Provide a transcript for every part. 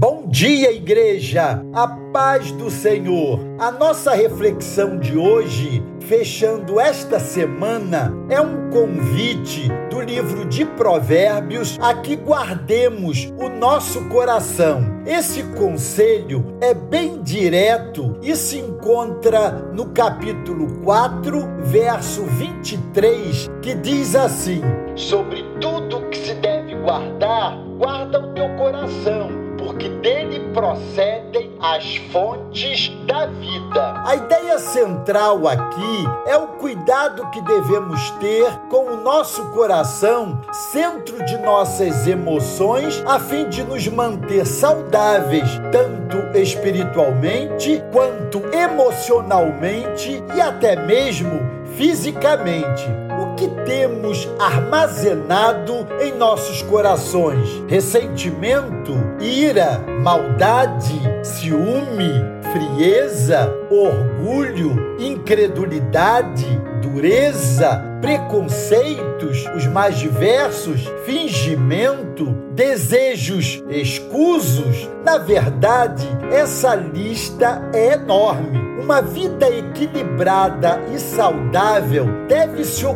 Bom dia, igreja! A paz do Senhor! A nossa reflexão de hoje, fechando esta semana, é um convite do livro de Provérbios a que guardemos o nosso coração. Esse conselho é bem direto e se encontra no capítulo 4, verso 23, que diz assim: Sobre tudo que se deve guardar, guarda o teu coração porque dele procedem as fontes da vida. A ideia central aqui é o cuidado que devemos ter com o nosso coração, centro de nossas emoções, a fim de nos manter saudáveis, tanto espiritualmente quanto emocionalmente e até mesmo fisicamente que temos armazenado em nossos corações? Ressentimento, ira, maldade, ciúme, frieza, orgulho, incredulidade, dureza, preconceitos, os mais diversos, fingimento, desejos escusos. Na verdade, essa lista é enorme. Uma vida equilibrada e saudável deve se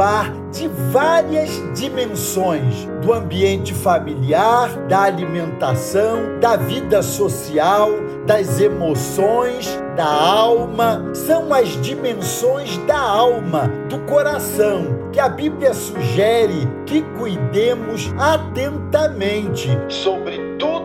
participar de várias dimensões do ambiente familiar, da alimentação, da vida social, das emoções, da alma. São as dimensões da alma, do coração, que a Bíblia sugere que cuidemos atentamente sobre tudo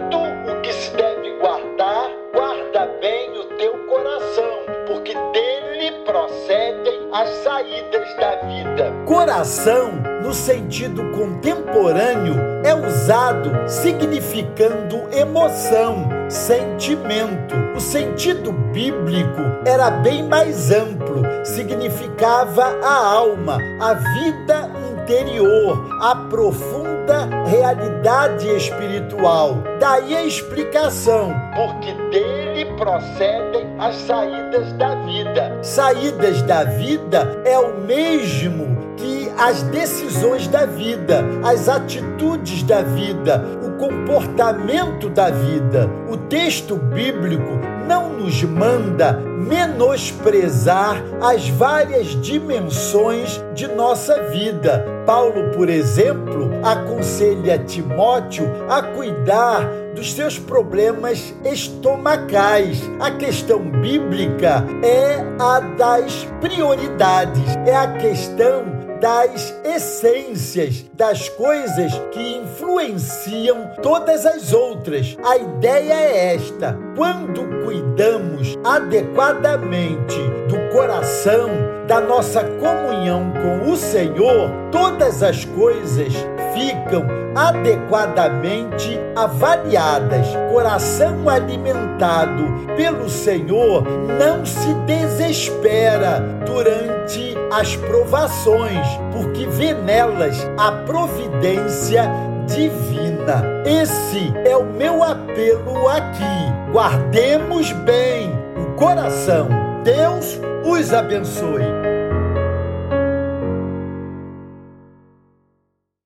as saídas da vida. Coração, no sentido contemporâneo, é usado significando emoção, sentimento. O sentido bíblico era bem mais amplo, significava a alma, a vida interior, a profunda realidade espiritual. Daí a explicação, porque dele procedem as saídas da vida. Saídas da vida é o mesmo que as decisões da vida, as atitudes da vida, o comportamento da vida. O texto bíblico não nos manda menosprezar as várias dimensões de nossa vida. Paulo, por exemplo, aconselha Timóteo a cuidar dos seus problemas estomacais. A questão bíblica é a das prioridades, é a questão das essências, das coisas que influenciam todas as outras. A ideia é esta: quando cuidamos adequadamente do coração, da nossa comunhão com o Senhor, todas as coisas ficam adequadamente avaliadas. Coração alimentado pelo Senhor não se desespera durante as provações, porque vê nelas a providência divina. Esse é o meu apelo aqui. Guardemos bem o coração. Deus os abençoe.